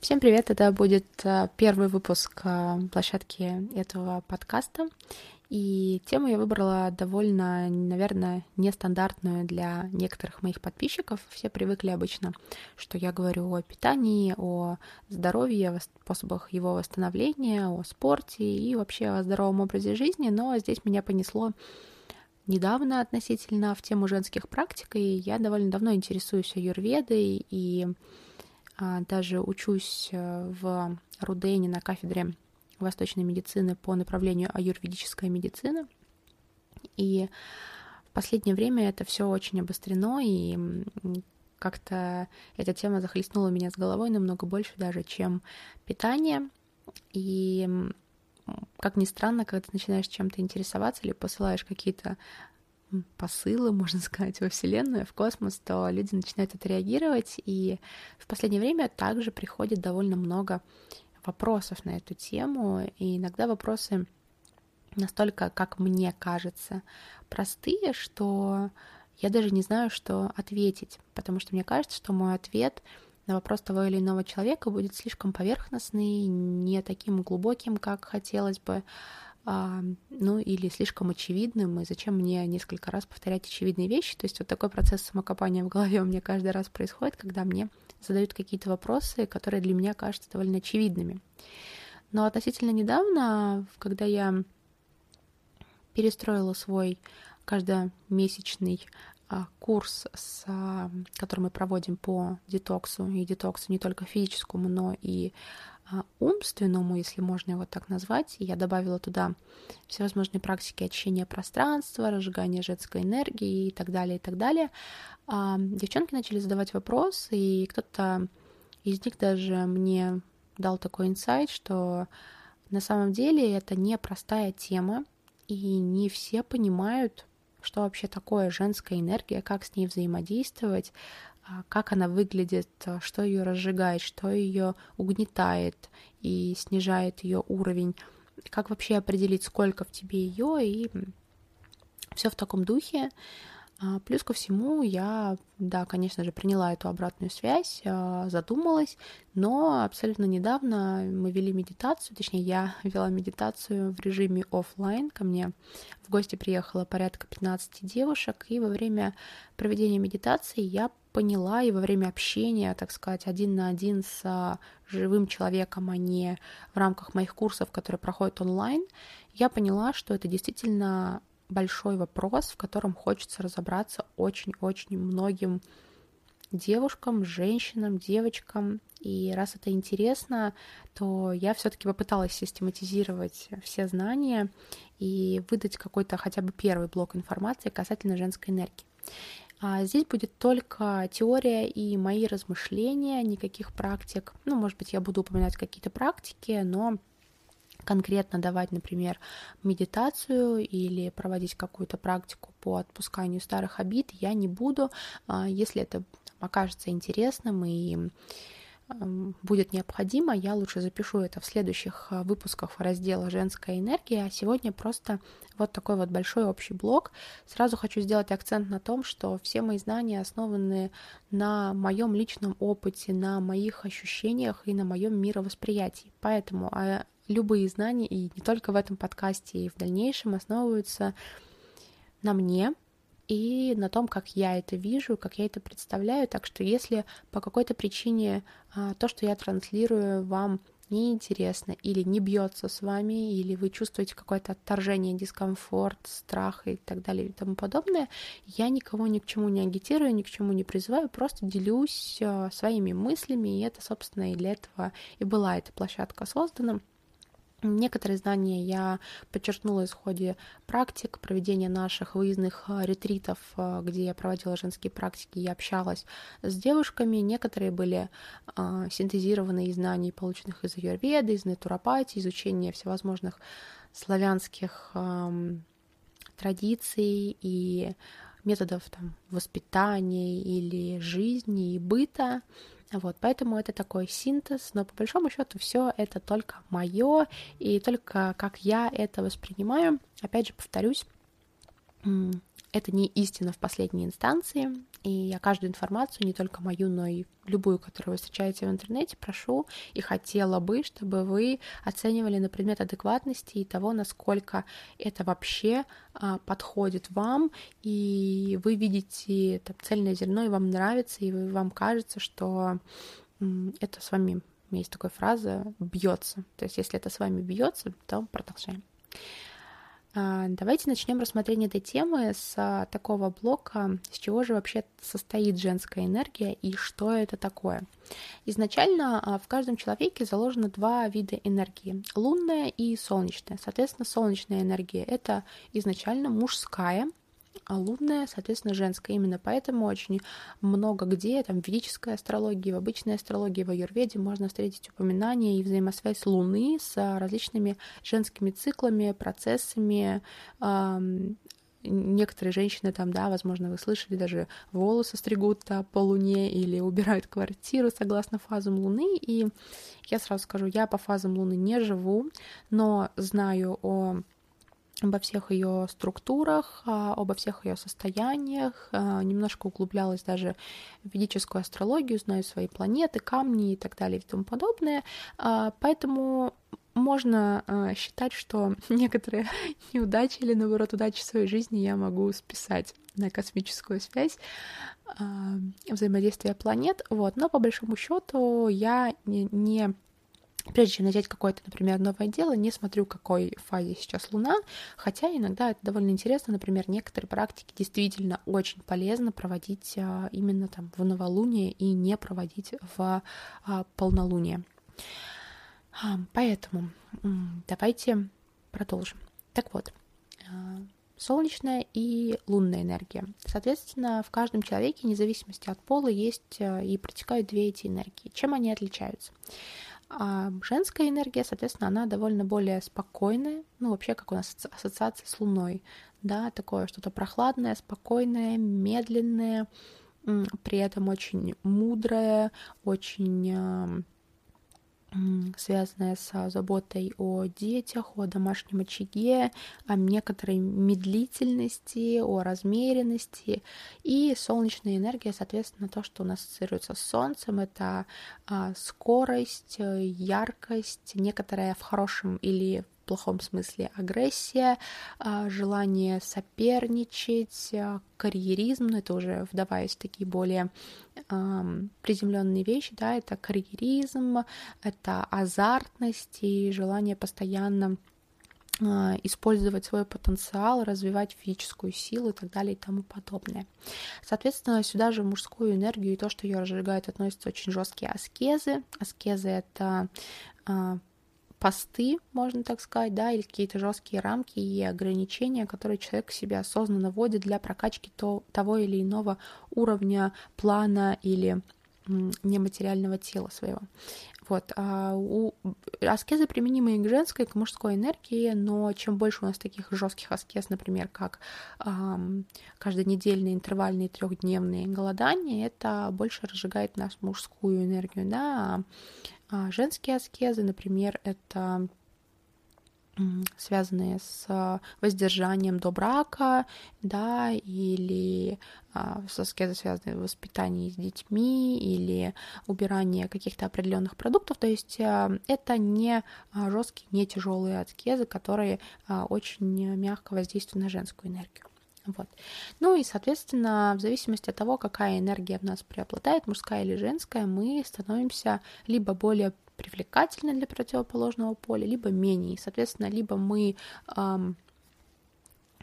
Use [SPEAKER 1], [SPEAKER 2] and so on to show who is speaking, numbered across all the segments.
[SPEAKER 1] Всем привет! Это будет э, первый выпуск э, площадки этого подкаста. И тему я выбрала довольно, наверное, нестандартную для некоторых моих подписчиков. Все привыкли обычно, что я говорю о питании, о здоровье, о способах его восстановления, о спорте и вообще о здоровом образе жизни. Но здесь меня понесло недавно относительно в тему женских практик, и я довольно давно интересуюсь аюрведой и даже учусь э, в Рудене на кафедре восточной медицины по направлению аюрведическая медицина. И в последнее время это все очень обострено, и как-то эта тема захлестнула меня с головой намного больше даже, чем питание. И как ни странно, когда ты начинаешь чем-то интересоваться или посылаешь какие-то посылы, можно сказать, во Вселенную, в космос, то люди начинают отреагировать, и в последнее время также приходит довольно много вопросов на эту тему, и иногда вопросы настолько, как мне кажется, простые, что я даже не знаю, что ответить, потому что мне кажется, что мой ответ на вопрос того или иного человека будет слишком поверхностный, не таким глубоким, как хотелось бы, ну или слишком очевидным, и зачем мне несколько раз повторять очевидные вещи. То есть вот такой процесс самокопания в голове у меня каждый раз происходит, когда мне задают какие-то вопросы, которые для меня кажутся довольно очевидными. Но относительно недавно, когда я перестроила свой каждомесячный а, курс, с, а, который мы проводим по детоксу, и детоксу не только физическому, но и а, умственному, если можно его так назвать. Я добавила туда всевозможные практики очищения пространства, разжигания женской энергии и так далее, и так далее. А девчонки начали задавать вопросы, и кто-то из них даже мне дал такой инсайт, что на самом деле это не простая тема, и не все понимают, что вообще такое женская энергия, как с ней взаимодействовать, а, как она выглядит, а, что ее разжигает, что ее угнетает и снижает ее уровень, как вообще определить, сколько в тебе ее, и все в таком духе. А, плюс ко всему, я, да, конечно же, приняла эту обратную связь, а, задумалась, но абсолютно недавно мы вели медитацию, точнее, я вела медитацию в режиме офлайн. Ко мне в гости приехало порядка 15 девушек, и во время проведения медитации я поняла, и во время общения, так сказать, один на один с а, живым человеком, а не в рамках моих курсов, которые проходят онлайн, я поняла, что это действительно большой вопрос, в котором хочется разобраться очень-очень многим девушкам, женщинам, девочкам. И раз это интересно, то я все-таки попыталась систематизировать все знания и выдать какой-то хотя бы первый блок информации касательно женской энергии. А здесь будет только теория и мои размышления, никаких практик. Ну, может быть, я буду упоминать какие-то практики, но конкретно давать, например, медитацию или проводить какую-то практику по отпусканию старых обид я не буду, а, если это окажется интересным и будет необходимо, я лучше запишу это в следующих а, выпусках раздела «Женская энергия», а сегодня просто вот такой вот большой общий блок. Сразу хочу сделать акцент на том, что все мои знания основаны на моем личном опыте, на моих ощущениях и на моем мировосприятии. Поэтому а, любые знания, и не только в этом подкасте, и в дальнейшем основываются на мне и на том, как я это вижу, как я это представляю. Так что если по какой-то причине а, то, что я транслирую, вам неинтересно или не бьется с вами, или вы чувствуете какое-то отторжение, дискомфорт, страх и так далее и тому подобное, я никого ни к чему не агитирую, ни к чему не призываю, просто делюсь а, своими мыслями, и это, собственно, и для этого и была эта площадка создана. Некоторые знания я подчеркнула в ходе практик, проведения наших выездных а, ретритов, а, где я проводила женские практики и общалась с девушками. Некоторые были а, синтезированы из знаний, полученных из аюрведы, из натуропатии, изучения всевозможных славянских традиций и методов там, воспитания или жизни и быта. Вот, поэтому это такой синтез, но по большому счету все это только мое и только как я это воспринимаю. Опять же, повторюсь, это не истина в последней инстанции, и я каждую информацию, не только мою, но и любую, которую вы встречаете в интернете, прошу и хотела бы, чтобы вы оценивали на предмет адекватности и того, насколько это вообще а, подходит вам, и вы видите там, цельное зерно, и вам нравится, и вам кажется, что это с вами, есть такая фраза, бьется. То есть, если это с вами бьется, то продолжаем. А, давайте начнем рассмотрение этой темы с а, такого блока, с чего же вообще состоит женская энергия и что это такое. Изначально а, в каждом человеке заложено два вида энергии – лунная и солнечная. Соответственно, солнечная энергия – это изначально мужская, а лунная, соответственно, женская. Именно поэтому очень много где, там, в ведической астрологии, в обычной астрологии, в аюрведе можно встретить упоминания и взаимосвязь Луны с различными женскими циклами, процессами, некоторые женщины там, да, возможно, вы слышали, даже волосы стригут да, по луне или убирают квартиру согласно фазам луны. И я сразу скажу, я по фазам луны не живу, но знаю о обо всех ее структурах, а, обо всех ее состояниях, а, немножко углублялась даже в ведическую астрологию, знаю свои планеты, камни и так далее и тому подобное. А, поэтому можно считать, что некоторые неудачи или, наоборот, удачи в своей жизни я могу списать на космическую связь взаимодействия планет. Вот. Но по большому счету я не, не Прежде чем начать какое-то, например, новое дело, не смотрю, какой фазе сейчас Луна, хотя иногда это довольно интересно, например, некоторые практики действительно очень полезно проводить а, именно там в новолуние и не проводить в а, полнолуние. А, поэтому давайте продолжим. Так вот, солнечная и лунная энергия. Соответственно, в каждом человеке, вне зависимости от пола, есть и протекают две эти энергии. Чем они отличаются? А женская энергия, соответственно, она довольно более спокойная, ну, вообще, как у нас ассоциация с Луной, да, такое что-то прохладное, спокойное, медленное, при этом очень мудрое, очень связанная с заботой о детях, о домашнем очаге, о некоторой медлительности, о размеренности. И солнечная энергия, соответственно, то, что у нас ассоциируется с Солнцем, это а, скорость, яркость, некоторая в хорошем или плохом смысле агрессия, а, желание соперничать, а, карьеризм, ну это уже вдаваясь в такие более приземленные вещи, да, это карьеризм, это азартность и желание постоянно а, использовать свой потенциал, развивать физическую силу и так далее и тому подобное. Соответственно, сюда же мужскую энергию и то, что ее разжигает, относятся очень жесткие аскезы. Аскезы — это посты, можно так сказать, да, или какие-то жесткие рамки и ограничения, которые человек себе осознанно вводит для прокачки то, того или иного уровня, плана или нематериального тела своего. Вот. А у аскезы применимы и к женской, и к мужской энергии, но чем больше у нас таких жестких аскез, например, как эм, каждонедельные интервальные трехдневные голодания, это больше разжигает нашу мужскую энергию, да, а женские аскезы, например, это связанные с воздержанием до брака, да, или а, с аскезой связанные с воспитанием с детьми, или убирание каких-то определенных продуктов. То есть а, это не жесткие, не тяжелые аскезы, которые а, очень мягко воздействуют на женскую энергию. Вот. Ну и, соответственно, в зависимости от того, какая энергия в нас преобладает, мужская или женская, мы становимся либо более привлекательны для противоположного поля, либо менее. соответственно, либо мы эм,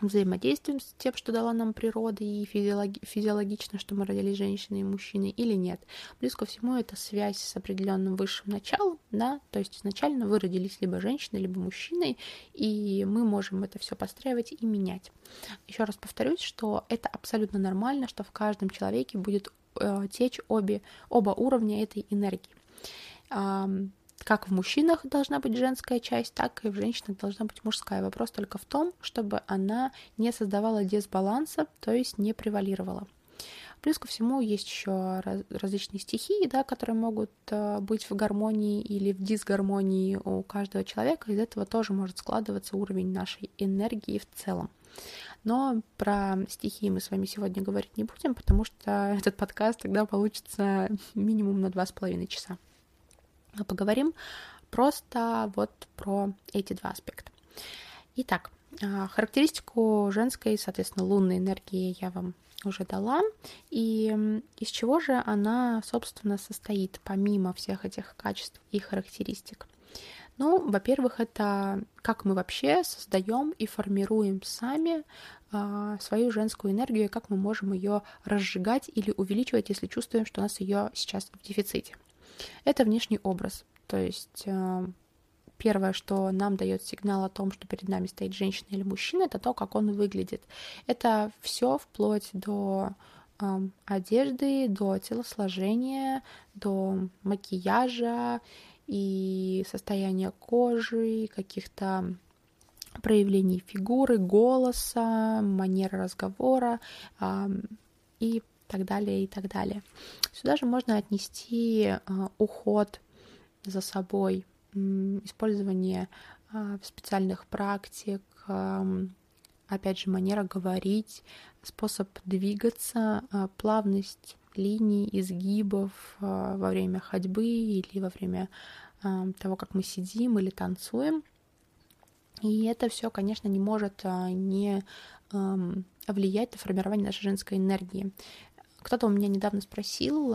[SPEAKER 1] взаимодействуем с тем, что дала нам природа, и физиологи- физиологично, что мы родились женщиной и мужчиной, или нет. Плюс ко всему, это связь с определенным высшим началом, да, то есть изначально вы родились либо женщиной, либо мужчиной, и мы можем это все подстраивать и менять. Еще раз повторюсь, что это абсолютно нормально, что в каждом человеке будет э, течь обе, оба уровня этой энергии как в мужчинах должна быть женская часть, так и в женщинах должна быть мужская. Вопрос только в том, чтобы она не создавала дисбаланса, то есть не превалировала. Плюс ко всему есть еще различные стихии, да, которые могут э, быть в гармонии или в дисгармонии у каждого человека. Из этого тоже может складываться уровень нашей энергии в целом. Но про стихии мы с вами сегодня говорить не будем, потому что этот подкаст тогда получится минимум на два с половиной часа. А поговорим просто вот про эти два аспекта. Итак, а, характеристику женской, соответственно, лунной энергии я вам уже дала. И из чего же она, собственно, состоит, помимо всех этих качеств и характеристик? Ну, во-первых, это как мы вообще создаем и формируем сами э, свою женскую энергию, как мы можем ее разжигать или увеличивать, если чувствуем, что у нас ее сейчас в дефиците. Это внешний образ, то есть э, первое, что нам дает сигнал о том, что перед нами стоит женщина или мужчина, это то, как он выглядит. Это все вплоть до э, одежды, до телосложения, до макияжа и состояния кожи, каких-то проявлений фигуры, голоса, манеры разговора и так далее, и так далее. Сюда же можно отнести э, уход за собой, использование а, специальных практик, опять же, манера говорить, способ двигаться, а, плавность линий, изгибов во время ходьбы или во время того, как мы сидим или танцуем. И это все, конечно, не может не влиять на формирование нашей женской энергии. Кто-то у меня недавно спросил,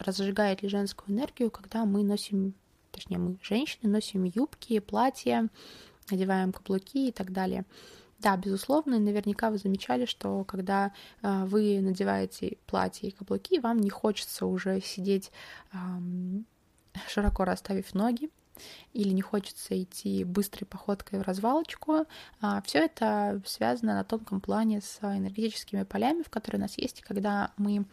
[SPEAKER 1] разжигает ли женскую энергию, когда мы носим точнее мы, женщины, носим юбки, платья, надеваем каблуки и так далее. Да, безусловно, наверняка вы замечали, что когда э, вы надеваете платье и каблуки, вам не хочется уже сидеть э, широко расставив ноги, или не хочется идти быстрой походкой в развалочку. А, все это связано на тонком плане с энергетическими полями, в которые у нас есть, и когда мы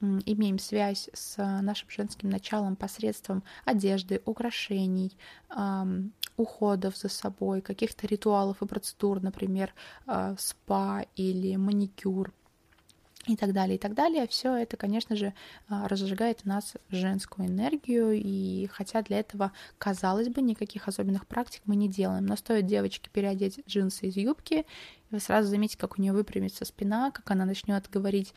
[SPEAKER 1] имеем связь с нашим женским началом посредством одежды, украшений, уходов за собой, каких-то ритуалов и процедур, например, а, спа или маникюр и так далее, и так далее. Все это, конечно же, а, разжигает в нас женскую энергию, и хотя для этого, казалось бы, никаких особенных практик мы не делаем, но стоит девочке переодеть джинсы из юбки, и вы сразу заметите, как у нее выпрямится спина, как она начнет говорить,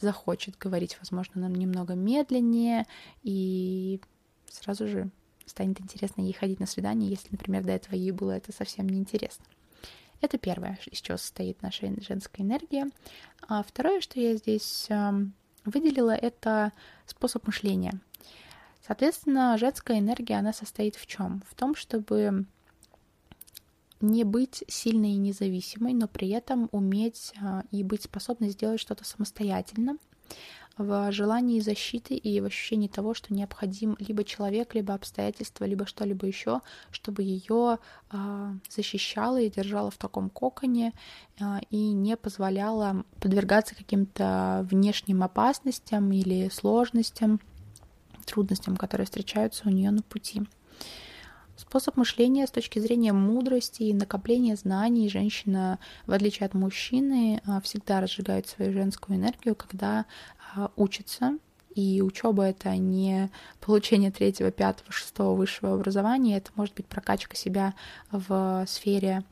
[SPEAKER 1] захочет говорить, возможно, нам немного медленнее, и сразу же станет интересно ей ходить на свидание, если, например, до этого ей было это совсем неинтересно. Это первое, из чего состоит наша женская энергия. А второе, что я здесь эм, выделила, это способ мышления. Соответственно, женская энергия, она состоит в чем? В том, чтобы не быть сильной и независимой, но при этом уметь а, и быть способной сделать что-то самостоятельно, в желании защиты и в ощущении того, что необходим либо человек, либо обстоятельства, либо что-либо еще, чтобы ее э, защищало и держало в таком коконе э, и не позволяло подвергаться каким-то внешним опасностям или сложностям, трудностям, которые встречаются у нее на пути. Способ мышления с точки зрения мудрости и накопления знаний женщина, в отличие от мужчины, всегда разжигает свою женскую энергию, когда а, учится, и учеба это не получение третьего, пятого, шестого высшего образования, это может быть прокачка себя в сфере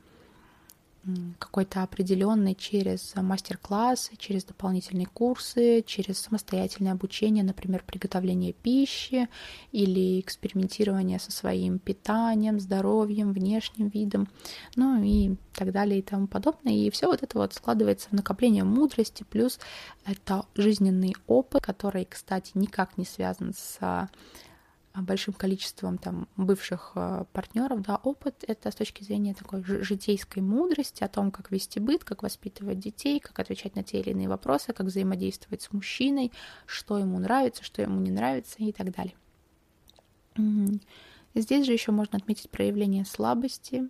[SPEAKER 1] какой-то определенный через мастер-классы, через дополнительные курсы, через самостоятельное обучение, например, приготовление пищи или экспериментирование со своим питанием, здоровьем, внешним видом, ну и так далее и тому подобное. И все вот это вот складывается в накопление мудрости, плюс это жизненный опыт, который, кстати, никак не связан с большим количеством там бывших э, партнеров, да, опыт это с точки зрения такой житейской мудрости о том, как вести быт, как воспитывать детей, как отвечать на те или иные вопросы, как взаимодействовать с мужчиной, что ему нравится, что ему не нравится и так далее. Здесь же еще можно отметить проявление слабости,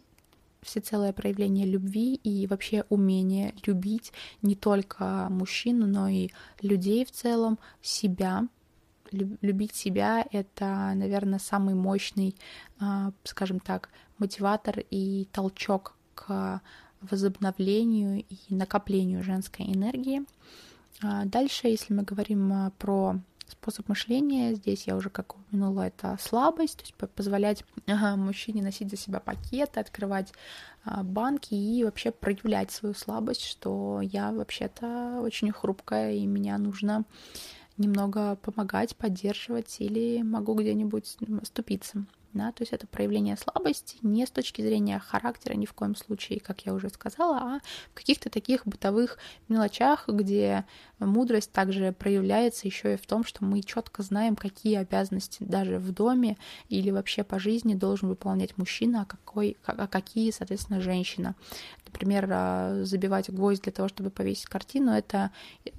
[SPEAKER 1] всецелое проявление любви и вообще умение любить не только мужчину, но и людей в целом, себя, любить себя — это, наверное, самый мощный, а, скажем так, мотиватор и толчок к возобновлению и накоплению женской энергии. А, дальше, если мы говорим а, про способ мышления. Здесь я уже, как упомянула, это слабость, то есть позволять мужчине носить за себя пакеты, открывать банки и вообще проявлять свою слабость, что я вообще-то очень хрупкая, и меня нужно немного помогать, поддерживать или могу где-нибудь оступиться да, то есть это проявление слабости не с точки зрения характера ни в коем случае, как я уже сказала, а в каких-то таких бытовых мелочах, где мудрость также проявляется еще и в том, что мы четко знаем, какие обязанности даже в доме или вообще по жизни должен выполнять мужчина, а, какой, а какие, соответственно, женщина. Например, а, забивать гвоздь для того, чтобы повесить картину, это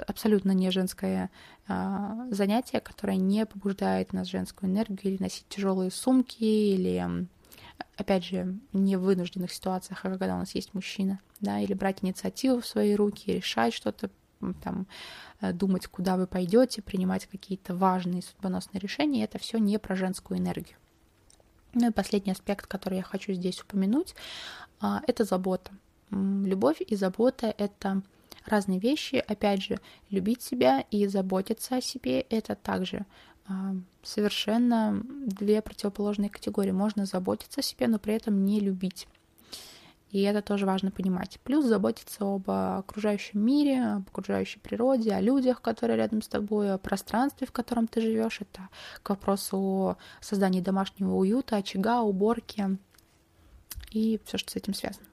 [SPEAKER 1] абсолютно не женское а, занятие, которое не побуждает нас женскую энергию или носить тяжелые сумки, или опять же, не в вынужденных ситуациях, а когда у нас есть мужчина, да, или брать инициативу в свои руки, решать что-то, там, э, думать, куда вы пойдете, принимать какие-то важные судьбоносные решения, это все не про женскую энергию. Ну и последний аспект, который я хочу здесь упомянуть, а, это забота. Любовь и забота — это разные вещи. Опять же, любить себя и заботиться о себе — это также а, совершенно две противоположные категории. Можно заботиться о себе, но при этом не любить. И это тоже важно понимать. Плюс заботиться об окружающем мире, об окружающей природе, о людях, которые рядом с тобой, о пространстве, в котором ты живешь. Это к вопросу о создании домашнего уюта, очага, уборки и все, что с этим связано.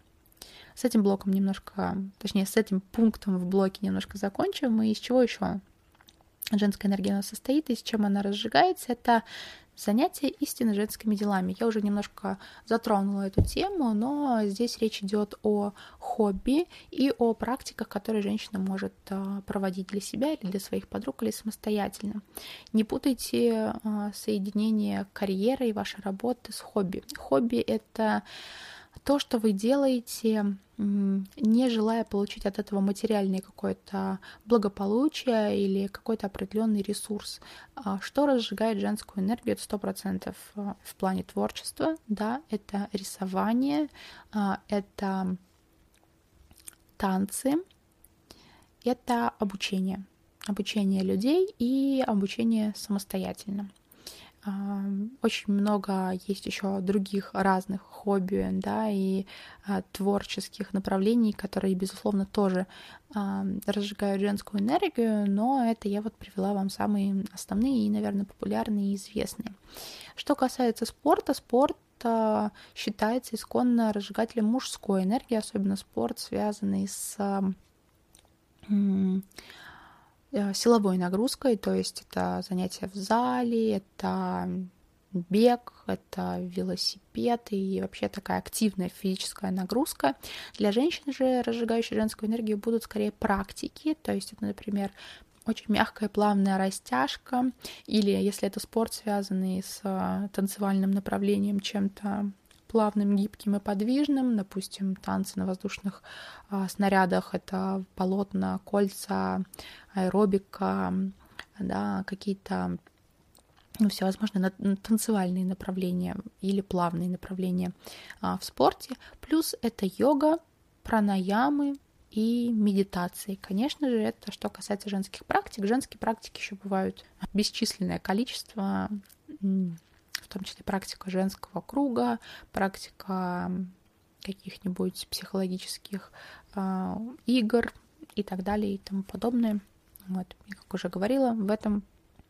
[SPEAKER 1] С этим блоком немножко, точнее, с этим пунктом в блоке немножко закончим. И из чего еще женская энергия у нас состоит, и с чем она разжигается, это занятие истинно женскими делами. Я уже немножко затронула эту тему, но здесь речь идет о хобби и о практиках, которые женщина может а, проводить для себя или для своих подруг или самостоятельно. Не путайте а, соединение карьеры и вашей работы с хобби. Хобби — это то, что вы делаете, не желая получить от этого материальное какое-то благополучие или какой-то определенный ресурс. А что разжигает женскую энергию? Это сто процентов а, в плане творчества, да, это рисование, а, это танцы, это обучение, обучение людей и обучение самостоятельно. Очень много есть еще других разных хобби, да, и а, творческих направлений, которые, безусловно, тоже разжигают женскую энергию, но это я вот привела вам самые основные и, наверное, популярные и известные. Что касается спорта, спорт а, считается исконно разжигателем мужской энергии, особенно спорт, связанный с силовой нагрузкой, то есть это занятия в зале, это бег, это велосипед и вообще такая активная физическая нагрузка. Для женщин же, разжигающей женскую энергию, будут скорее практики, то есть это, например, очень мягкая плавная растяжка, или если это спорт, связанный с э, танцевальным направлением, чем-то плавным, гибким и подвижным, допустим, танцы на воздушных а, снарядах, это полотна, кольца, аэробика, да, какие-то ну, всевозможные танцевальные направления или плавные направления а, в спорте. Плюс это йога, пранаямы и медитации. Конечно же, это что касается женских практик. Женские практики еще бывают бесчисленное количество в том числе практика женского круга, практика каких-нибудь психологических э, игр и так далее и тому подобное. Вот, и как уже говорила, в этом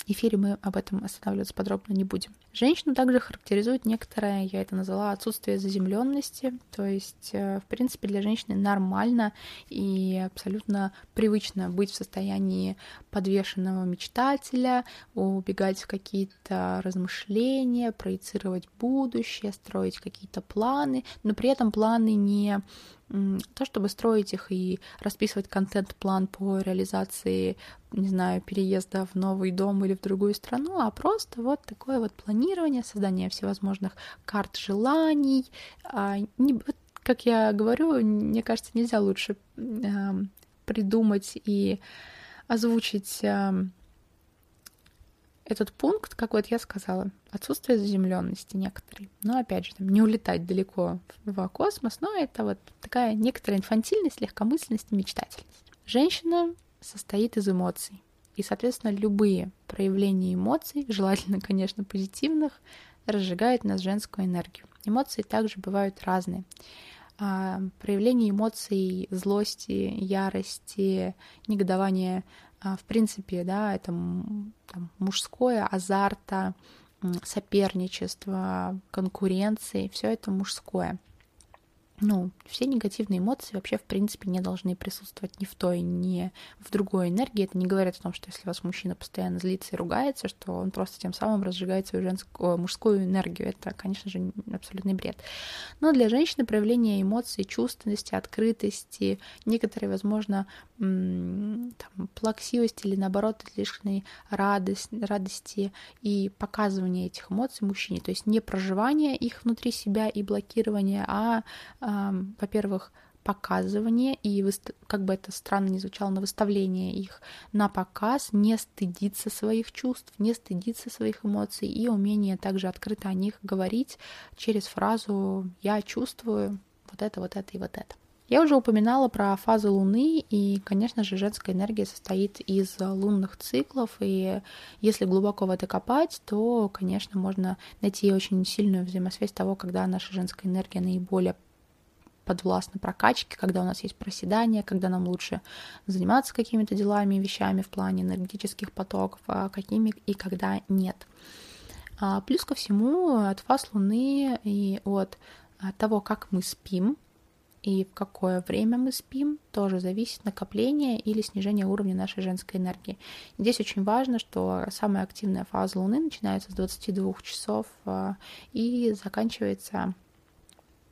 [SPEAKER 1] эфире мы об этом останавливаться подробно не будем. Женщину также характеризует некоторое, я это назвала, отсутствие заземленности. То есть, э, в принципе, для женщины нормально и абсолютно привычно быть в состоянии подвешенного мечтателя, убегать в какие-то размышления, проецировать будущее, строить какие-то планы, но при этом планы не то, чтобы строить их и расписывать контент-план по реализации, не знаю, переезда в новый дом или в другую страну, а просто вот такое вот планирование, создание всевозможных карт желаний. А, как я говорю, мне кажется, нельзя лучше придумать и озвучить этот пункт, как вот я сказала, отсутствие заземленности некоторой. Но опять же, там, не улетать далеко в космос, но это вот такая некоторая инфантильность, легкомысленность и мечтательность. Женщина состоит из эмоций. И, соответственно, любые проявления эмоций, желательно, конечно, позитивных, разжигают нас женскую энергию. Эмоции также бывают разные. А, проявление эмоций злости, ярости, негодования, в принципе, да, это там, мужское, азарта, соперничество, конкуренции, все это мужское ну, все негативные эмоции вообще, в принципе, не должны присутствовать ни в той, ни в другой энергии. Это не говорит о том, что если вас мужчина постоянно злится и ругается, что он просто тем самым разжигает свою женскую, мужскую энергию. Это, конечно же, абсолютный бред. Но для женщины проявление эмоций, чувственности, открытости, некоторые, возможно, там, плаксивости или, наоборот, лишней радость, радости и показывание этих эмоций мужчине. То есть не проживание их внутри себя и блокирование, а во-первых, показывание и, как бы это странно ни звучало, на выставление их на показ, не стыдиться своих чувств, не стыдиться своих эмоций и умение также открыто о них говорить через фразу «я чувствую вот это, вот это и вот это». Я уже упоминала про фазы Луны, и, конечно же, женская энергия состоит из лунных циклов, и если глубоко в это копать, то, конечно, можно найти очень сильную взаимосвязь того, когда наша женская энергия наиболее подвластны прокачке, когда у нас есть проседание, когда нам лучше заниматься какими-то делами и вещами в плане энергетических потоков, а какими и когда нет. А плюс ко всему от фаз Луны и от того, как мы спим, и в какое время мы спим, тоже зависит накопление или снижение уровня нашей женской энергии. Здесь очень важно, что самая активная фаза Луны начинается с 22 часов а, и заканчивается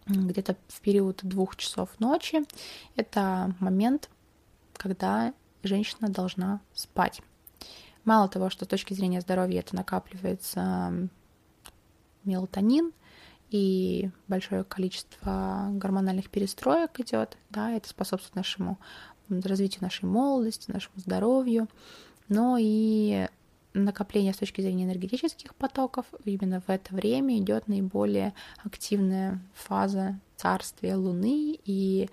[SPEAKER 1] где-то в период двух часов ночи. Это момент, когда женщина должна спать. Мало того, что с точки зрения здоровья это накапливается мелатонин и большое количество гормональных перестроек идет, да, это способствует нашему развитию нашей молодости, нашему здоровью, но и накопление с точки зрения энергетических потоков, именно в это время идет наиболее активная фаза царствия Луны, и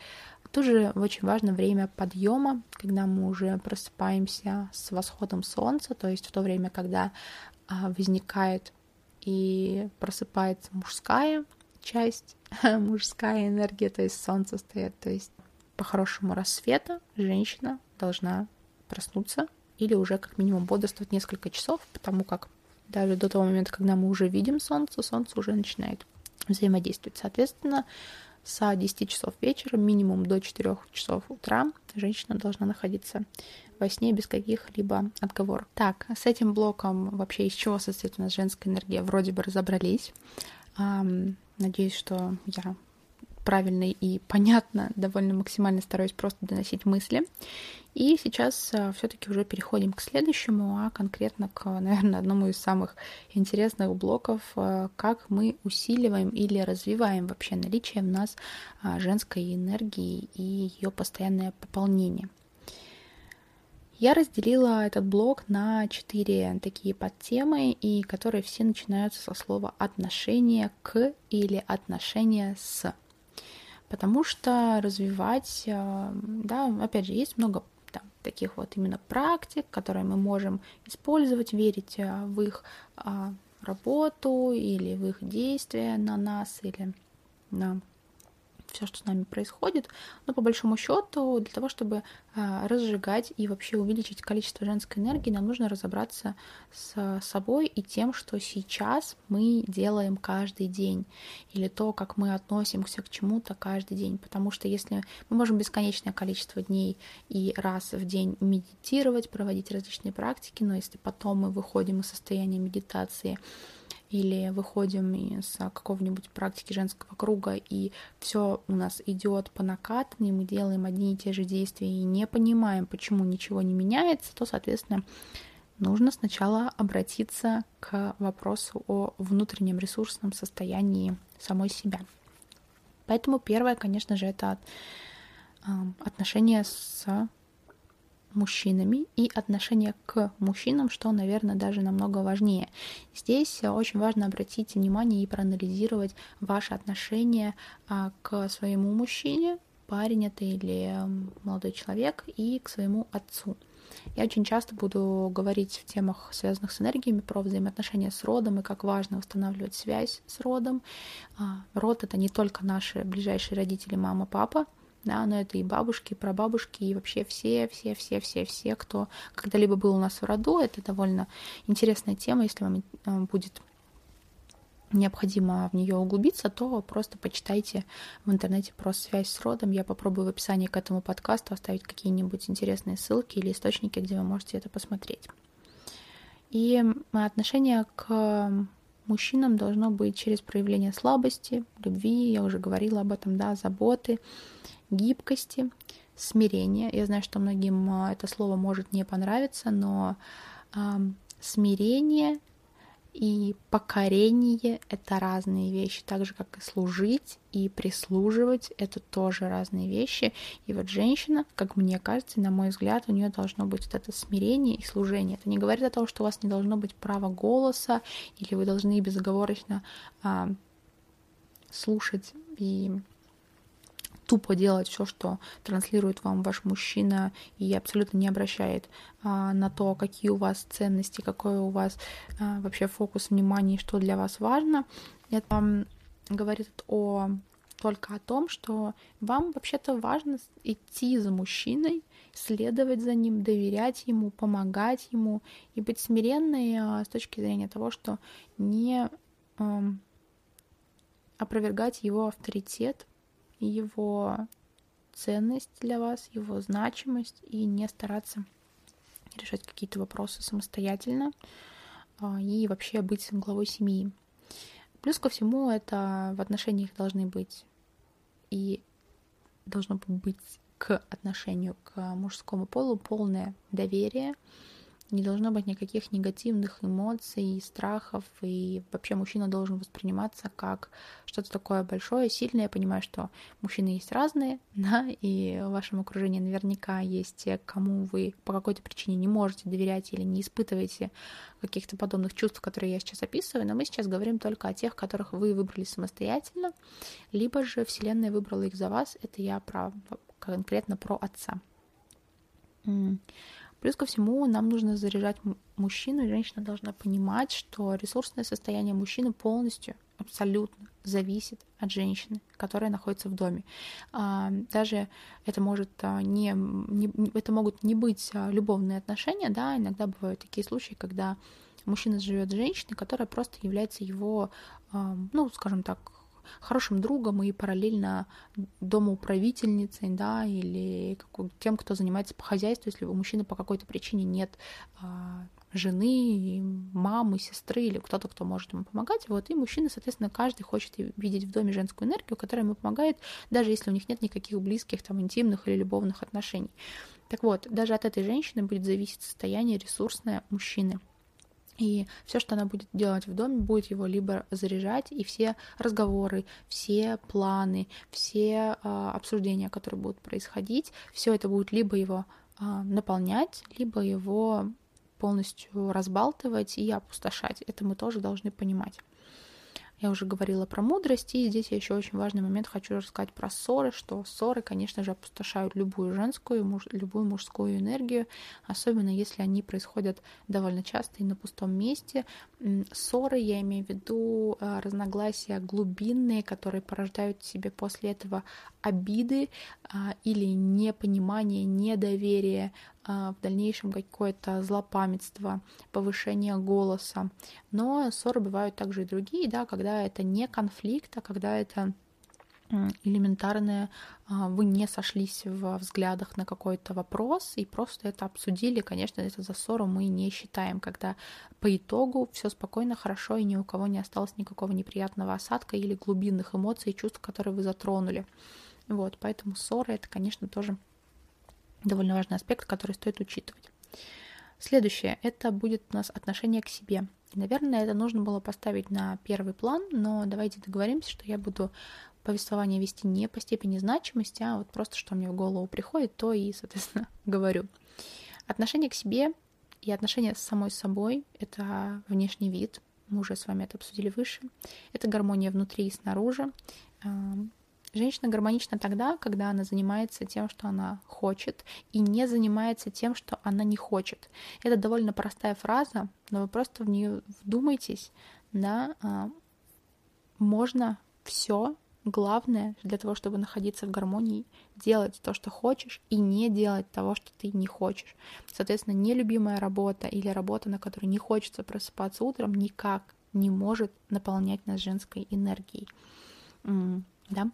[SPEAKER 1] тоже очень важно время подъема, когда мы уже просыпаемся с восходом Солнца, то есть в то время, когда а, возникает и просыпается мужская часть, мужская энергия, то есть Солнце стоит, то есть по-хорошему рассвета женщина должна проснуться или уже как минимум бодрствовать несколько часов, потому как даже до того момента, когда мы уже видим солнце, солнце уже начинает взаимодействовать. Соответственно, с 10 часов вечера, минимум до 4 часов утра, женщина должна находиться во сне без каких-либо отговорок. Так, с этим блоком вообще из чего состоит у нас женская энергия, вроде бы разобрались. Надеюсь, что я правильно и понятно, довольно максимально стараюсь просто доносить мысли. И сейчас э, все-таки уже переходим к следующему, а конкретно к, наверное, одному из самых интересных блоков, э, как мы усиливаем или развиваем вообще наличие в нас э, женской энергии и ее постоянное пополнение. Я разделила этот блок на четыре такие подтемы, и которые все начинаются со слова отношение к или отношение с потому что развивать, э, да, опять же, есть много там, таких вот именно практик, которые мы можем использовать, верить э, в их а, работу или в их действия на нас или на все, что с нами происходит, но по большому счету для того, чтобы а, разжигать и вообще увеличить количество женской энергии, нам нужно разобраться с собой и тем, что сейчас мы делаем каждый день, или то, как мы относимся к чему-то каждый день. Потому что если мы можем бесконечное количество дней и раз в день медитировать, проводить различные практики, но если потом мы выходим из состояния медитации, или выходим из какого-нибудь практики женского круга, и все у нас идет по накатанной, мы делаем одни и те же действия и не понимаем, почему ничего не меняется, то, соответственно, нужно сначала обратиться к вопросу о внутреннем ресурсном состоянии самой себя. Поэтому первое, конечно же, это отношения с мужчинами и отношение к мужчинам, что, наверное, даже намного важнее. Здесь очень важно обратить внимание и проанализировать ваши отношения а, к своему мужчине, парень это или молодой человек, и к своему отцу. Я очень часто буду говорить в темах, связанных с энергиями, про взаимоотношения с родом и как важно устанавливать связь с родом. А, род — это не только наши ближайшие родители, мама, папа, да, но это и бабушки, и прабабушки, и вообще все, все, все, все, все, кто когда-либо был у нас в роду. Это довольно интересная тема, если вам э, будет необходимо в нее углубиться, то просто почитайте в интернете про связь с родом. Я попробую в описании к этому подкасту оставить какие-нибудь интересные ссылки или источники, где вы можете это посмотреть. И отношение к мужчинам должно быть через проявление слабости, любви, я уже говорила об этом, да, заботы, гибкости, смирения. Я знаю, что многим а, это слово может не понравиться, но смирение и покорение — это разные вещи, так же, как и служить и прислуживать — это тоже разные вещи. И вот женщина, как мне кажется, на мой взгляд, у нее должно быть вот это смирение и служение. Это не говорит о том, что у вас не должно быть права голоса, или вы должны безоговорочно а, слушать и тупо делать все, что транслирует вам ваш мужчина, и абсолютно не обращает а, на то, какие у вас ценности, какой у вас а, вообще фокус внимания, что для вас важно. Это говорит о только о том, что вам вообще-то важно идти за мужчиной, следовать за ним, доверять ему, помогать ему и быть смиренной а, с точки зрения того, что не э, опровергать его авторитет, его ценность для вас, его значимость и не стараться решать какие-то вопросы самостоятельно а, и вообще быть главой семьи. Плюс ко всему это в отношениях должны быть и должно быть к отношению к мужскому полу полное доверие, не должно быть никаких негативных эмоций, страхов, и вообще мужчина должен восприниматься как что-то такое большое, сильное. Я понимаю, что мужчины есть разные, да, и в вашем окружении наверняка есть те, кому вы по какой-то причине не можете доверять или не испытываете каких-то подобных чувств, которые я сейчас описываю, но мы сейчас говорим только о тех, которых вы выбрали самостоятельно, либо же Вселенная выбрала их за вас, это я про, конкретно про отца. Плюс ко всему, нам нужно заряжать мужчину, и женщина должна понимать, что ресурсное состояние мужчины полностью, абсолютно зависит от женщины, которая находится в доме. А, даже это может а, не, не это могут не быть а, любовные отношения, да, иногда бывают такие случаи, когда мужчина живет с женщиной, которая просто является его, ну, скажем так, хорошим другом и параллельно домоуправительницей, да, или тем, кто занимается по хозяйству, если у мужчины по какой-то причине нет а, жены, мамы, сестры или кто-то, кто может ему помогать. Вот, и мужчины, соответственно, каждый хочет видеть в доме женскую энергию, которая ему помогает, даже если у них нет никаких близких, там, интимных или любовных отношений. Так вот, даже от этой женщины будет зависеть состояние ресурсное мужчины. И все, что она будет делать в доме, будет его либо заряжать, и все разговоры, все планы, все э, обсуждения, которые будут происходить, все это будет либо его э, наполнять, либо его полностью разбалтывать и опустошать. Это мы тоже должны понимать. Я уже говорила про мудрость, и здесь я еще очень важный момент хочу рассказать про ссоры, что ссоры, конечно же, опустошают любую женскую, муж, любую мужскую энергию, особенно если они происходят довольно часто и на пустом месте. Ссоры, я имею в виду э, разногласия глубинные, которые порождают в себе после этого обиды а, или непонимание, недоверие, в дальнейшем какое-то злопамятство, повышение голоса. Но ссоры бывают также и другие, да, когда это не конфликт, а когда это элементарное, а, вы не сошлись в взглядах на какой-то вопрос и просто это обсудили. Конечно, это за ссору мы не считаем, когда по итогу все спокойно, хорошо, и ни у кого не осталось никакого неприятного осадка или глубинных эмоций и чувств, которые вы затронули. Вот, поэтому ссоры это, конечно, тоже довольно важный аспект, который стоит учитывать. Следующее, это будет у нас отношение к себе. Наверное, это нужно было поставить на первый план, но давайте договоримся, что я буду повествование вести не по степени значимости, а вот просто что мне в голову приходит, то и, соответственно, говорю. Отношение к себе и отношение с самой собой — это внешний вид, мы уже с вами это обсудили выше. Это гармония внутри и снаружи. Женщина гармонична тогда, когда она занимается тем, что она хочет, и не занимается тем, что она не хочет. Это довольно простая фраза, но вы просто в нее вдумайтесь, да, а, можно все, главное для того, чтобы находиться в гармонии, делать то, что хочешь, и не делать того, что ты не хочешь. Соответственно, нелюбимая работа или работа, на которой не хочется просыпаться утром, никак не может наполнять нас женской энергией. Да?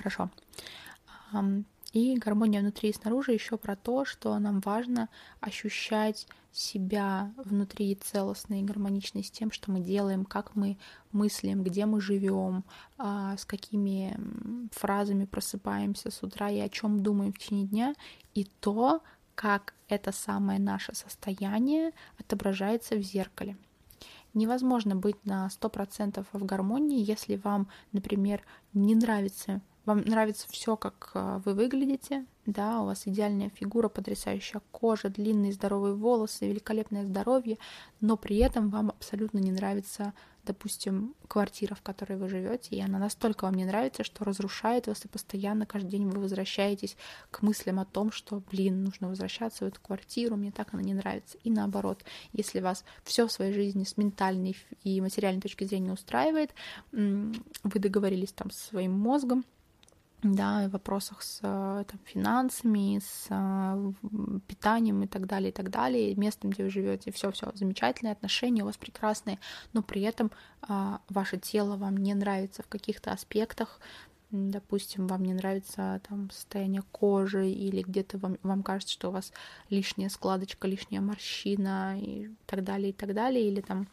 [SPEAKER 1] Хорошо. И гармония внутри и снаружи еще про то, что нам важно ощущать себя внутри целостной и гармоничной с тем, что мы делаем, как мы мыслим, где мы живем, а, с какими фразами просыпаемся с утра и о чем думаем в течение дня, и то, как это самое наше состояние отображается в зеркале. Невозможно быть на 100% в гармонии, если вам, например, не нравится вам нравится все, как а, вы выглядите, да, у вас идеальная фигура, потрясающая кожа, длинные здоровые волосы, великолепное здоровье, но при этом вам абсолютно не нравится, допустим, квартира, в которой вы живете, и она настолько вам не нравится, что разрушает вас, и постоянно каждый день вы возвращаетесь к мыслям о том, что, блин, нужно возвращаться в эту квартиру, мне так она не нравится. И наоборот, если вас все в своей жизни с ментальной и материальной точки зрения устраивает, вы договорились там со своим мозгом, да, в вопросах с э, там, финансами, с э, питанием и так далее, и так далее, местом, где вы живете, все, все замечательные отношения у вас прекрасные, но при этом а, ваше тело вам не нравится в каких-то аспектах, допустим, вам не нравится там состояние кожи или где-то вам, вам кажется, что у вас лишняя складочка, лишняя морщина и так далее, и так далее, или там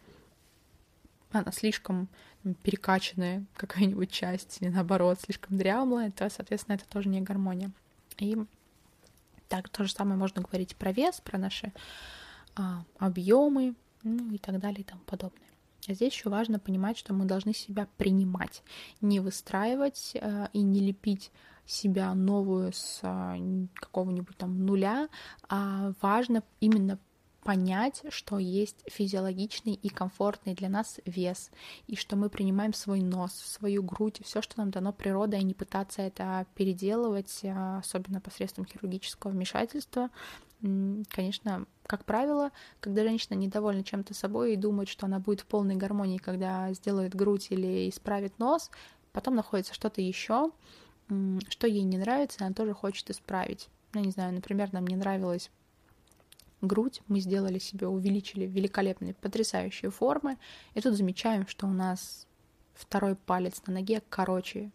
[SPEAKER 1] она слишком перекачанная какая-нибудь часть, или наоборот, слишком дряблая, то, соответственно, это тоже не гармония. И так то же самое можно говорить про вес, про наши а, объемы, ну и так далее и тому подобное. А здесь еще важно понимать, что мы должны себя принимать, не выстраивать э, и не лепить себя новую с э, какого-нибудь там нуля, а важно именно понять, что есть физиологичный и комфортный для нас вес, и что мы принимаем свой нос, свою грудь, все, что нам дано природой, и не пытаться это переделывать, а, особенно посредством хирургического вмешательства. Конечно, как правило, когда женщина недовольна чем-то собой и думает, что она будет в полной гармонии, когда сделает грудь или исправит нос, потом находится что-то еще, что ей не нравится, она тоже хочет исправить. Ну, не знаю, например, нам не нравилось грудь мы сделали себе, увеличили великолепные, потрясающие формы. И тут замечаем, что у нас второй палец на ноге короче,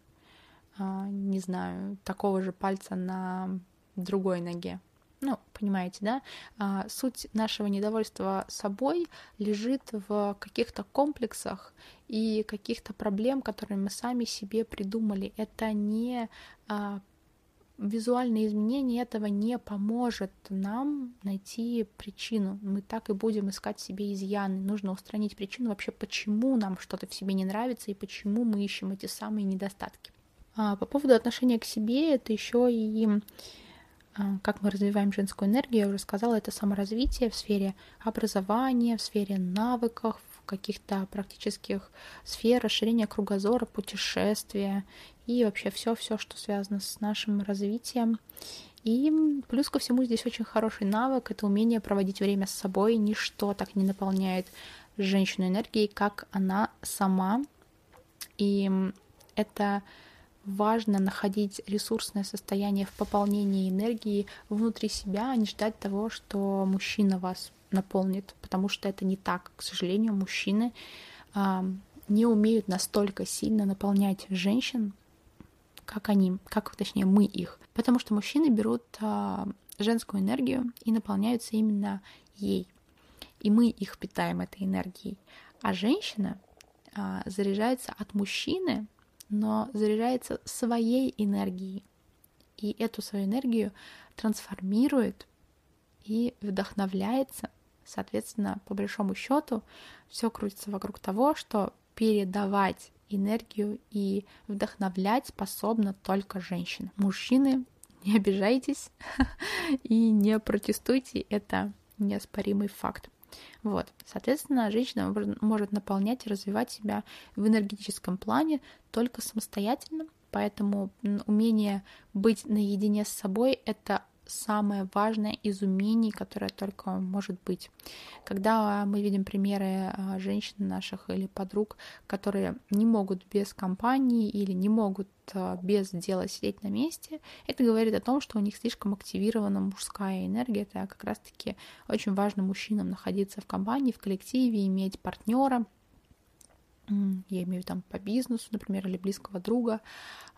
[SPEAKER 1] а, не знаю, такого же пальца на другой ноге. Ну, понимаете, да? А, суть нашего недовольства собой лежит в каких-то комплексах и каких-то проблем, которые мы сами себе придумали. Это не а, визуальное изменение этого не поможет нам найти причину. Мы так и будем искать в себе изъяны. Нужно устранить причину вообще, почему нам что-то в себе не нравится и почему мы ищем эти самые недостатки. А по поводу отношения к себе, это еще и а, как мы развиваем женскую энергию, я уже сказала, это саморазвитие в сфере образования, в сфере навыков, каких-то практических сфер, расширения кругозора, путешествия и вообще все-все, что связано с нашим развитием. И плюс ко всему здесь очень хороший навык — это умение проводить время с собой. Ничто так не наполняет женщину энергией, как она сама. И это важно находить ресурсное состояние в пополнении энергии внутри себя, а не ждать того, что мужчина вас наполнит, потому что это не так. К сожалению, мужчины а, не умеют настолько сильно наполнять женщин, как они, как точнее мы их. Потому что мужчины берут а, женскую энергию и наполняются именно ей. И мы их питаем этой энергией. А женщина а, заряжается от мужчины, но заряжается своей энергией. И эту свою энергию трансформирует и вдохновляется. Соответственно, по большому счету, все крутится вокруг того, что передавать энергию и вдохновлять способна только женщина. Мужчины, не обижайтесь и не протестуйте, это неоспоримый факт. Вот, соответственно, женщина может наполнять и развивать себя в энергетическом плане только самостоятельно, Поэтому умение быть наедине с собой — это самое важное из умений, которое только может быть. Когда мы видим примеры а, женщин наших или подруг, которые не могут без компании или не могут а, без дела сидеть на месте, это говорит о том, что у них слишком активирована мужская энергия. Это как раз-таки очень важно мужчинам находиться в компании, в коллективе, иметь партнера, я имею в виду там по бизнесу, например, или близкого друга.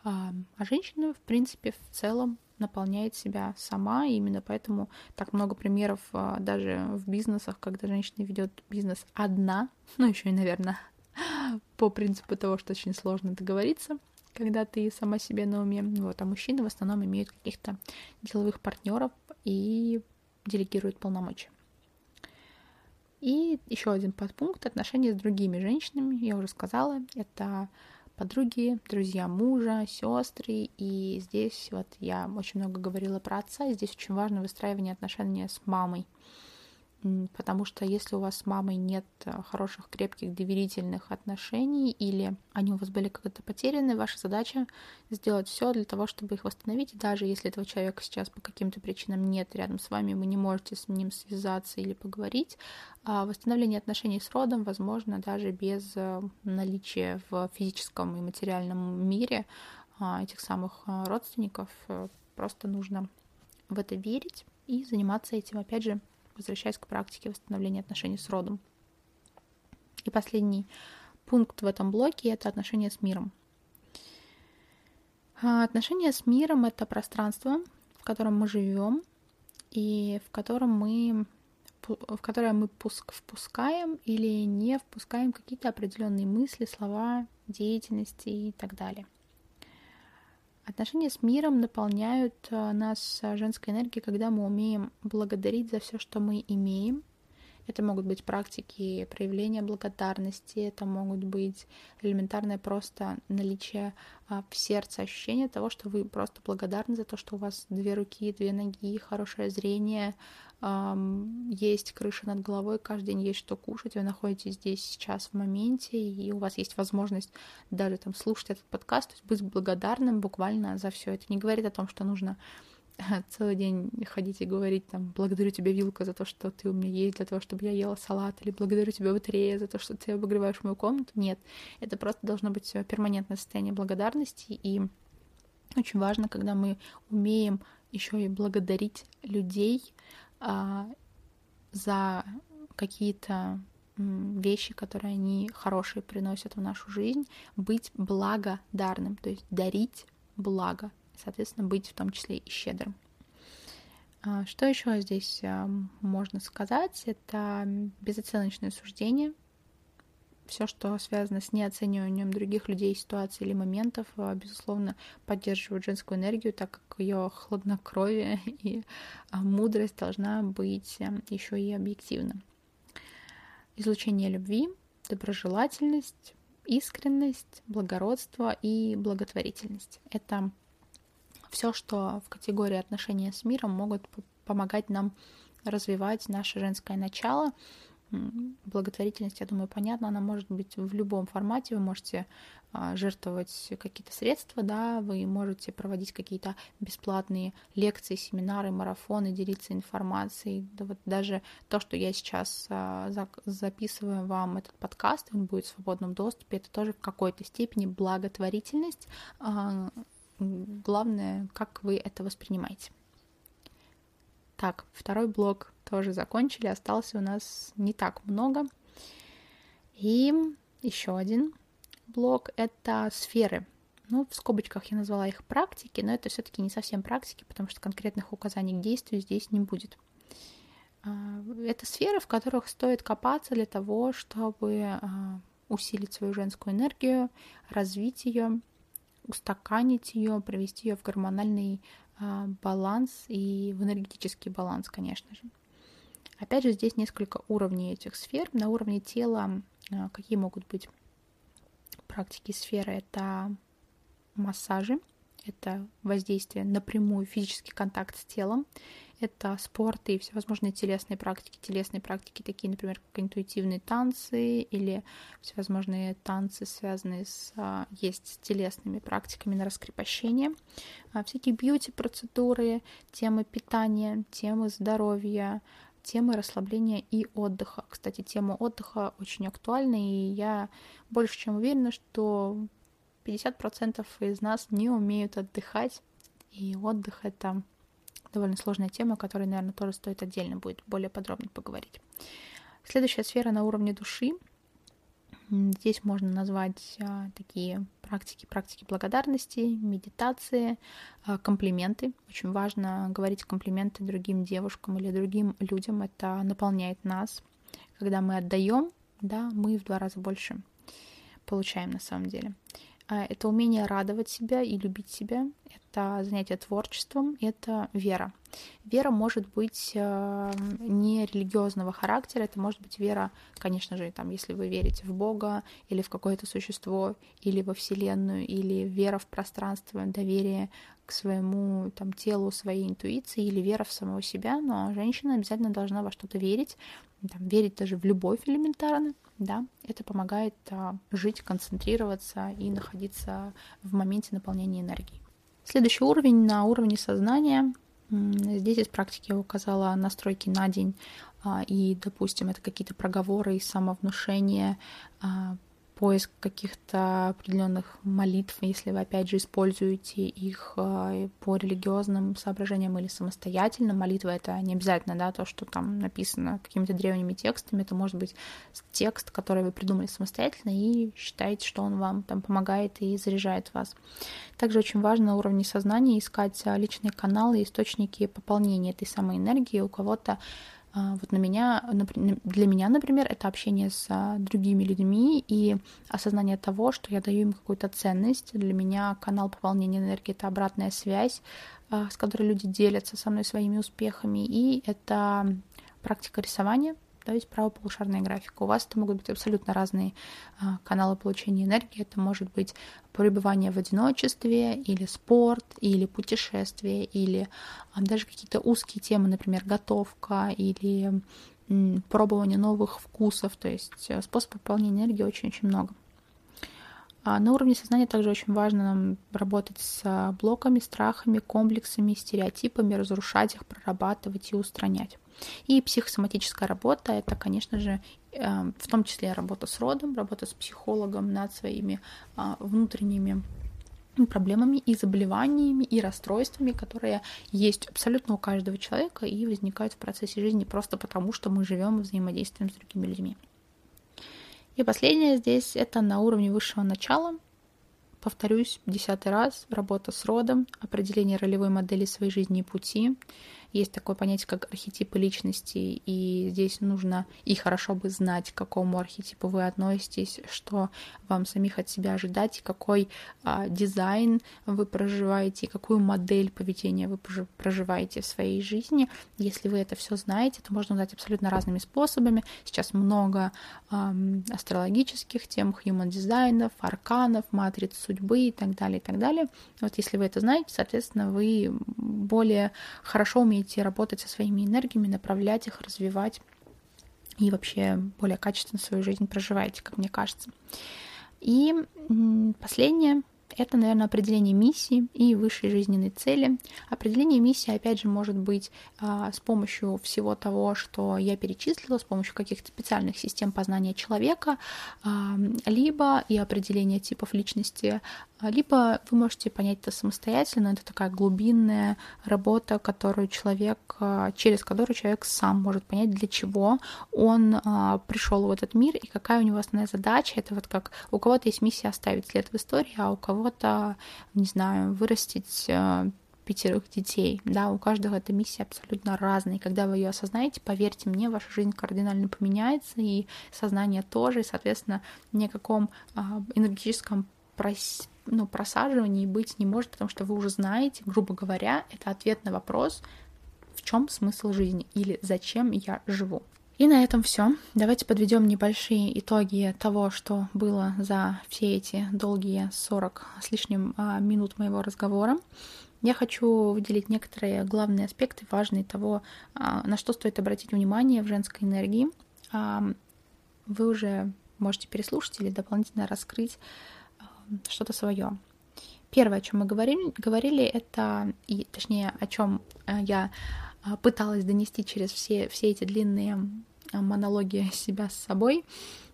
[SPEAKER 1] А, а женщина, в принципе, в целом наполняет себя сама, и именно поэтому так много примеров а, даже в бизнесах, когда женщина ведет бизнес одна, ну еще и, наверное, по принципу того, что очень сложно договориться, когда ты сама себе на уме. Вот, а мужчины в основном имеют каких-то деловых партнеров и делегируют полномочия. И еще один подпункт отношения с другими женщинами, я уже сказала, это подруги, друзья мужа, сестры. И здесь вот я очень много говорила про отца, и здесь очень важно выстраивание отношений с мамой потому что если у вас с мамой нет э, хороших, крепких, доверительных отношений или они у вас были как-то потеряны, ваша задача сделать все для того, чтобы их восстановить. И даже если этого человека сейчас по каким-то причинам нет рядом с вами, вы не можете с ним связаться или поговорить, а восстановление отношений с родом возможно даже без э, наличия в физическом и материальном мире а, этих самых э, родственников. Просто нужно в это верить и заниматься этим, опять же, возвращаясь к практике восстановления отношений с родом. И последний пункт в этом блоке — это отношения с миром. А, отношения с миром — это пространство, в котором мы живем и в котором мы в которое мы впускаем или не впускаем какие-то определенные мысли, слова, деятельности и так далее. Отношения с миром наполняют э, нас э, женской энергией, когда мы умеем благодарить за все, что мы имеем. Это могут быть практики проявления благодарности, это могут быть элементарное просто наличие а, в сердце ощущение того, что вы просто благодарны за то, что у вас две руки, две ноги, хорошее зрение, есть крыша над головой, каждый день есть что кушать, вы находитесь здесь сейчас в моменте, и у вас есть возможность даже там слушать этот подкаст, то есть быть благодарным буквально за все. Это не говорит о том, что нужно целый день ходить и говорить там благодарю тебя, Вилка, за то, что ты у меня есть, для того, чтобы я ела салат, или благодарю тебя, батарея, за то, что ты обогреваешь мою комнату. Нет, это просто должно быть перманентное состояние благодарности, и очень важно, когда мы умеем еще и благодарить людей, а, за какие-то вещи, которые они хорошие приносят в нашу жизнь, быть благодарным, то есть дарить благо, соответственно, быть в том числе и щедрым. А, что еще здесь а, можно сказать? Это безоценочное суждение — все, что связано с неоцениванием других людей, ситуаций или моментов, а, безусловно, поддерживает женскую энергию, так как ее хладнокровие и мудрость должна быть еще и объективна. Излучение любви, доброжелательность, искренность, благородство и благотворительность. Это все, что в категории отношения с миром могут помогать нам развивать наше женское начало, Благотворительность, я думаю, понятно, она может быть в любом формате. Вы можете а, жертвовать какие-то средства, да, вы можете проводить какие-то бесплатные лекции, семинары, марафоны, делиться информацией. Да вот даже то, что я сейчас а, записываю вам этот подкаст, он будет в свободном доступе, это тоже в какой-то степени благотворительность. Главное, как вы это воспринимаете. Так, второй блок тоже закончили, остался у нас не так много. И еще один блок — это сферы. Ну, в скобочках я назвала их практики, но это все-таки не совсем практики, потому что конкретных указаний к действию здесь не будет. А, это сферы, в которых стоит копаться для того, чтобы а, усилить свою женскую энергию, развить ее, устаканить ее, привести ее в гормональный а, баланс и в энергетический баланс, конечно же. Опять же, здесь несколько уровней этих сфер. На уровне тела а, какие могут быть практики сферы? Это массажи, это воздействие напрямую, физический контакт с телом, Это спорт и всевозможные телесные практики. Телесные практики такие, например, как интуитивные танцы или всевозможные танцы, связанные с, а, есть с телесными практиками на раскрепощение. А, всякие бьюти-процедуры, темы питания, темы здоровья, темы расслабления и отдыха. Кстати, тема отдыха очень актуальна, и я больше чем уверена, что 50% из нас не умеют отдыхать, и отдых — это довольно сложная тема, о которой, наверное, тоже стоит отдельно будет более подробно поговорить. Следующая сфера на уровне души. Здесь можно назвать а, такие практики, практики благодарности, медитации, а, комплименты. Очень важно говорить комплименты другим девушкам или другим людям. Это наполняет нас. Когда мы отдаем, да, мы в два раза больше получаем на самом деле. А, это умение радовать себя и любить себя, это занятие творчеством, это вера. Вера может быть э, не религиозного характера, это может быть вера, конечно же, там, если вы верите в Бога или в какое-то существо, или во Вселенную, или вера в пространство, доверие к своему там, телу, своей интуиции, или вера в самого себя, но женщина обязательно должна во что-то верить, там, верить даже в любовь элементарно, да, это помогает а, жить, концентрироваться и находиться в моменте наполнения энергии. Следующий уровень на уровне сознания. Здесь из практики я указала настройки на день, а, и, допустим, это какие-то проговоры и самовнушение, а, поиск каких-то определенных молитв, если вы, опять же, используете их э, по религиозным соображениям или самостоятельно. Молитва — это не обязательно, да, то, что там написано какими-то древними текстами, это может быть текст, который вы придумали самостоятельно и считаете, что он вам там помогает и заряжает вас. Также очень важно на уровне сознания искать э, личные каналы, источники пополнения этой самой энергии. У кого-то вот на меня, для меня, например, это общение с а, другими людьми и осознание того, что я даю им какую-то ценность. Для меня канал пополнения энергии — это обратная связь, а, с которой люди делятся со мной своими успехами, и это практика рисования, то есть правополушарная графика. У вас это могут быть абсолютно разные а, каналы получения энергии. Это может быть пребывание в одиночестве, или спорт, или путешествие, или а, даже какие-то узкие темы, например, готовка, или м, пробование новых вкусов. То есть э, способов пополнения энергии очень-очень много. А на уровне сознания также очень важно нам работать с блоками, страхами, комплексами, стереотипами, разрушать их, прорабатывать и устранять. И психосоматическая работа — это, конечно же, эм, в том числе работа с родом, работа с психологом над своими а, внутренними проблемами и заболеваниями и расстройствами, которые есть абсолютно у каждого человека и возникают в процессе жизни просто потому, что мы живем и взаимодействуем с другими людьми. И последнее здесь это на уровне высшего начала. Повторюсь, десятый раз, работа с родом, определение ролевой модели своей жизни и пути, есть такое понятие, как архетипы личности, и здесь нужно и хорошо бы знать, к какому архетипу вы относитесь, что вам самих от себя ожидать, какой а, дизайн вы проживаете, какую модель поведения вы проживаете в своей жизни. Если вы это все знаете, то можно узнать абсолютно разными способами. Сейчас много а, астрологических тем, human дизайнов, арканов, матриц судьбы и так далее, и так далее. Вот если вы это знаете, соответственно, вы более хорошо умеете умеете работать со своими энергиями, направлять их, развивать и вообще более качественно свою жизнь проживаете, как мне кажется. И последнее это, наверное, определение миссии и высшей жизненной цели. Определение миссии, опять же, может быть а, с помощью всего того, что я перечислила, с помощью каких-то специальных систем познания человека, либо и определение типов личности, либо вы можете понять это самостоятельно. Это такая глубинная работа, которую человек, через которую человек сам может понять, для чего он пришел в этот мир и какая у него основная задача. Это вот как у кого-то есть миссия оставить след в истории, а у кого кого-то, не знаю, вырастить пятерых детей. Да, у каждого эта миссия абсолютно разная. И когда вы ее осознаете, поверьте мне, ваша жизнь кардинально поменяется, и сознание тоже, и, соответственно, ни о каком а, энергетическом. Ну, просаживании быть не может, потому что вы уже знаете, грубо говоря, это ответ на вопрос, в чем смысл жизни или зачем я живу. И на этом все. Давайте подведем небольшие итоги того, что было за все эти долгие 40 с лишним а, минут моего разговора. Я хочу выделить некоторые главные аспекты, важные того, а, на что стоит обратить внимание в женской энергии. Вы уже можете переслушать или дополнительно раскрыть что-то свое. Первое, о чем мы говорили, говорили, это, и точнее, о чем я пыталась донести через все, все эти длинные монологи себя с собой,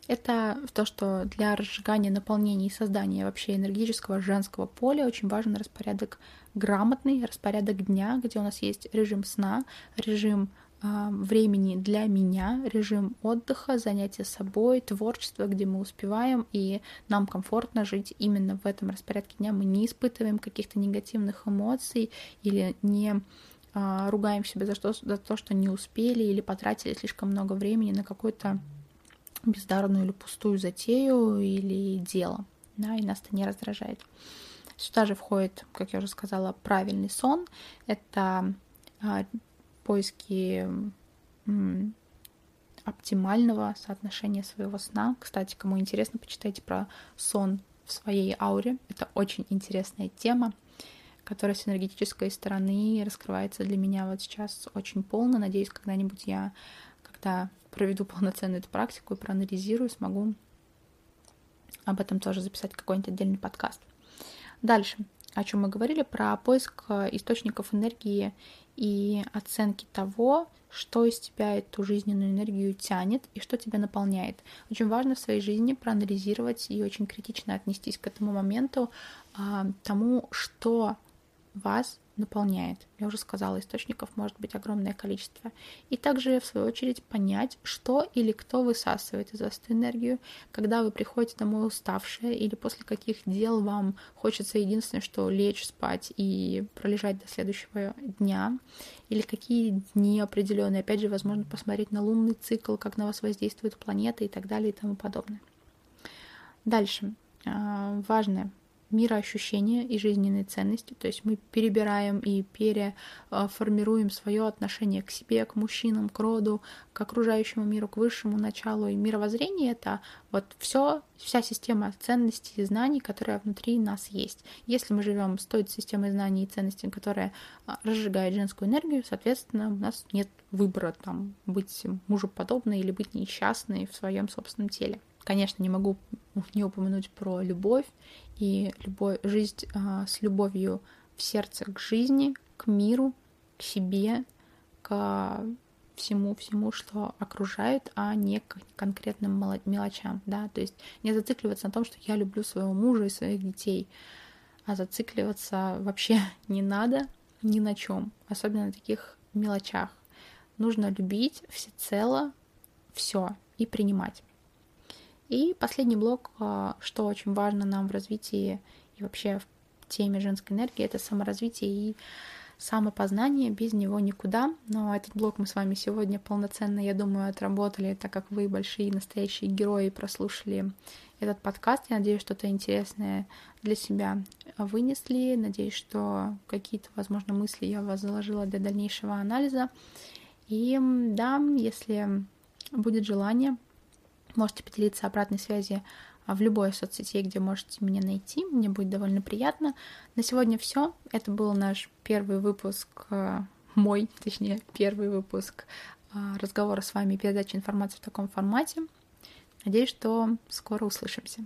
[SPEAKER 1] это то, что для разжигания, наполнения и создания вообще энергетического женского поля очень важен распорядок грамотный, распорядок дня, где у нас есть режим сна, режим э, времени для меня, режим отдыха, занятия собой, творчество, где мы успеваем, и нам комфортно жить именно в этом распорядке дня. Мы не испытываем каких-то негативных эмоций или не э, ругаем себя за, что, за то, что не успели или потратили слишком много времени на какой-то бездарную или пустую затею или дело, да, и нас это не раздражает. Сюда же входит, как я уже сказала, правильный сон. Это поиски оптимального соотношения своего сна. Кстати, кому интересно, почитайте про сон в своей ауре. Это очень интересная тема, которая с энергетической стороны раскрывается для меня вот сейчас очень полно. Надеюсь, когда-нибудь я, когда проведу полноценную эту практику и проанализирую, смогу об этом тоже записать какой-нибудь отдельный подкаст. Дальше, о чем мы говорили, про поиск э, источников энергии и оценки того, что из тебя эту жизненную энергию тянет и что тебя наполняет. Очень важно в своей жизни проанализировать и очень критично отнестись к этому моменту, а, тому, что вас наполняет. Я уже сказала, источников может быть огромное количество. И также, в свою очередь, понять, что или кто высасывает из вас эту энергию, когда вы приходите домой уставшие или после каких дел вам хочется единственное, что лечь спать и пролежать до следующего дня, или какие дни определенные. Опять же, возможно, посмотреть на лунный цикл, как на вас воздействует планета и так далее и тому подобное. Дальше. А, важное мироощущения и жизненные ценности. То есть мы перебираем и переформируем свое отношение к себе, к мужчинам, к роду, к окружающему миру, к высшему началу. И мировоззрение — это вот все, вся система ценностей и знаний, которая внутри нас есть. Если мы живем с той системой знаний и ценностей, которая а, разжигает женскую энергию, соответственно, у нас нет выбора там быть мужеподобной или быть несчастной в своем собственном теле. Конечно, не могу не упомянуть про любовь и любовь, жизнь а, с любовью в сердце к жизни, к миру, к себе, к всему-всему, что окружает, а не к конкретным мелочам, да, то есть не зацикливаться на том, что я люблю своего мужа и своих детей, а зацикливаться вообще не надо ни на чем, особенно на таких мелочах. Нужно любить всецело все и принимать. И последний блок, а, что очень важно нам в развитии и вообще в теме женской энергии, это саморазвитие и самопознание, без него никуда. Но этот блок мы с вами сегодня полноценно, я думаю, отработали, так как вы большие настоящие герои прослушали этот подкаст. Я надеюсь, что-то интересное для себя вынесли. Надеюсь, что какие-то, возможно, мысли я вас заложила для дальнейшего анализа. И да, если будет желание, Можете поделиться обратной связью а, в любой соцсети, где можете меня найти. Мне будет довольно приятно. На сегодня все. Это был наш первый выпуск, а, мой, точнее, первый выпуск а, разговора с вами, передачи информации в таком формате. Надеюсь, что скоро услышимся.